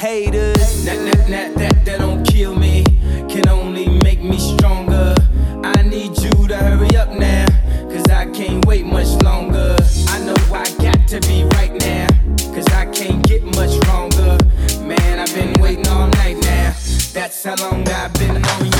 haters. That, that, that, that, that don't kill me, can only make me stronger. I need you to hurry up now, cause I can't wait much longer. I know I got to be right now, cause I can't get much stronger. Man, I've been waiting all night now, that's how long I've been on ya.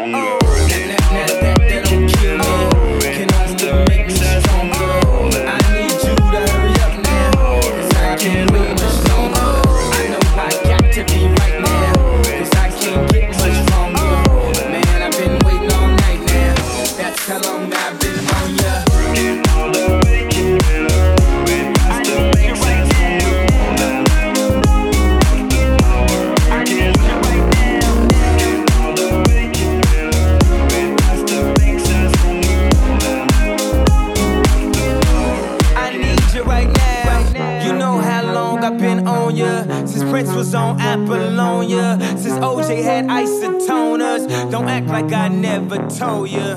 Prince was on Apollonia. Since OJ had isotoners. Don't act like I never told ya.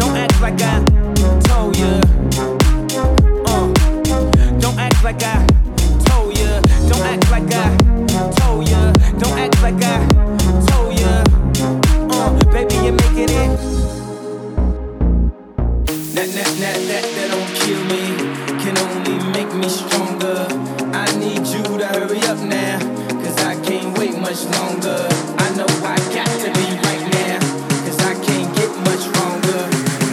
Don't act like I told ya. Uh, don't act like I told ya. Don't act like I told ya. Don't act like I told ya. Uh, baby, you're making it. That, that, that, that, that don't kill me, can only make me stronger. Much longer. I know I got to be right now, cause I can't get much stronger.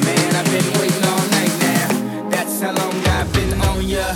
Man, I've been waiting all night now, that's how long I've been on ya.